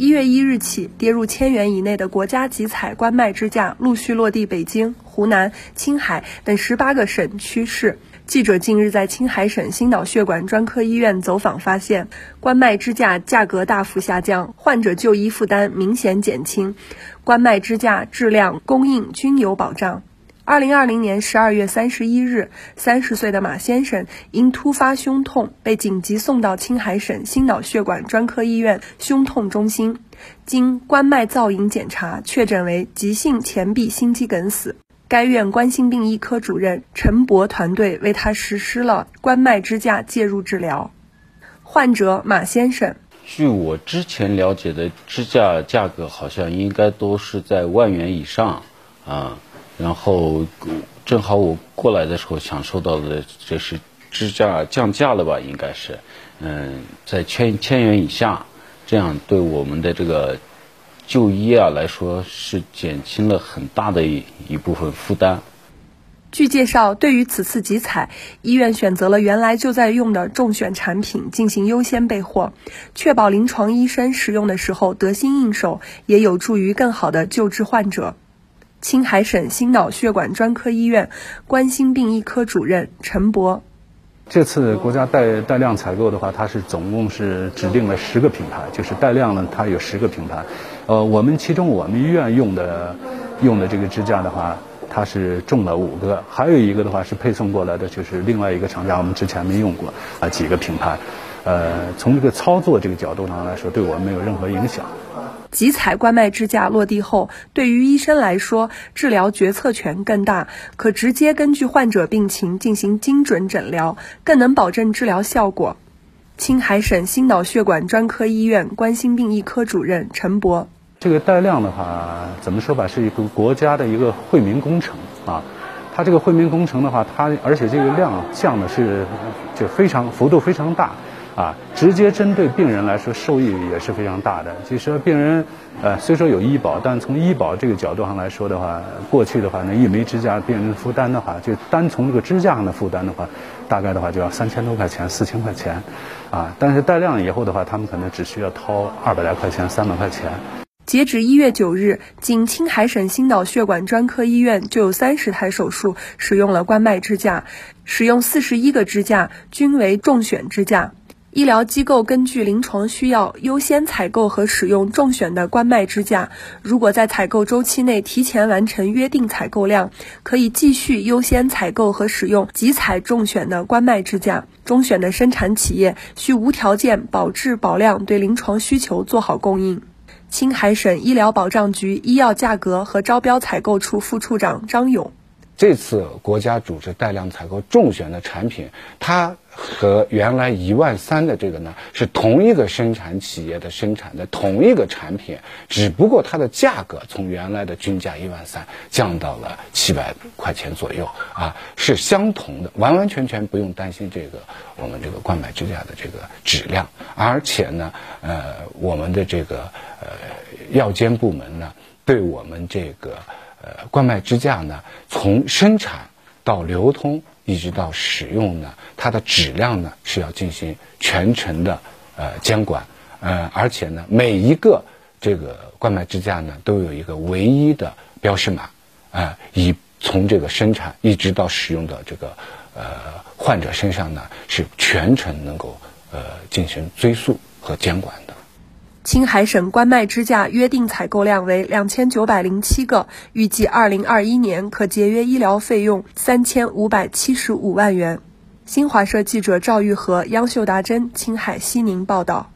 一月一日起，跌入千元以内的国家集采冠脉支架陆续落地北京、湖南、青海等十八个省区市。记者近日在青海省心脑血管专科医院走访发现，冠脉支架价格大幅下降，患者就医负担明显减轻，冠脉支架质量、供应均有保障。二零二零年十二月三十一日，三十岁的马先生因突发胸痛被紧急送到青海省心脑血管专科医院胸痛中心，经冠脉造影检查，确诊为急性前臂心肌梗死。该院冠心病医科主任陈博团队为他实施了冠脉支架介入治疗。患者马先生，据我之前了解的支架价格好像应该都是在万元以上啊。然后正好我过来的时候享受到的这是支架降价了吧？应该是，嗯，在千千元以下，这样对我们的这个就医啊来说是减轻了很大的一一部分负担。据介绍，对于此次集采，医院选择了原来就在用的中选产品进行优先备货，确保临床医生使用的时候得心应手，也有助于更好的救治患者。青海省心脑血管专科医院冠心病医科主任陈博，这次国家带带量采购的话，它是总共是指定了十个品牌，就是带量呢，它有十个品牌。呃，我们其中我们医院用的用的这个支架的话，它是中了五个，还有一个的话是配送过来的，就是另外一个厂家，我们之前没用过啊几个品牌。呃，从这个操作这个角度上来说，对我们没有任何影响。集采冠脉支架落地后，对于医生来说，治疗决策权更大，可直接根据患者病情进行精准诊疗，更能保证治疗效果。青海省心脑血管专科医院冠心病一科主任陈博：这个带量的话，怎么说吧，是一个国家的一个惠民工程啊。它这个惠民工程的话，它而且这个量降的是就非常幅度非常大。啊，直接针对病人来说，受益也是非常大的。其实病人，呃，虽说有医保，但从医保这个角度上来说的话，过去的话，那一枚支架病人负担的话，就单从这个支架上的负担的话，大概的话就要三千多块钱、四千块钱，啊，但是带量以后的话，他们可能只需要掏二百来块钱、三百块钱。截止一月九日，仅青海省心脑血管专科医院就有三十台手术使用了冠脉支架，使用四十一个支架均为重选支架。医疗机构根据临床需要优先采购和使用中选的冠脉支架。如果在采购周期内提前完成约定采购量，可以继续优先采购和使用集采中选的冠脉支架。中选的生产企业需无条件保质保量，对临床需求做好供应。青海省医疗保障局医药价格和招标采购处副处长张勇。这次国家组织带量采购中选的产品，它和原来一万三的这个呢是同一个生产企业的生产的同一个产品，只不过它的价格从原来的均价一万三降到了七百块钱左右啊，是相同的，完完全全不用担心这个我们这个冠脉支架的这个质量，而且呢，呃，我们的这个呃药监部门呢对我们这个。呃，冠脉支架呢，从生产到流通，一直到使用呢，它的质量呢是要进行全程的呃监管，呃，而且呢，每一个这个冠脉支架呢都有一个唯一的标识码，啊，以从这个生产一直到使用的这个呃患者身上呢，是全程能够呃进行追溯和监管的。青海省冠脉支架约定采购量为两千九百零七个，预计二零二一年可节约医疗费用三千五百七十五万元。新华社记者赵玉和、央秀达珍青海西宁报道。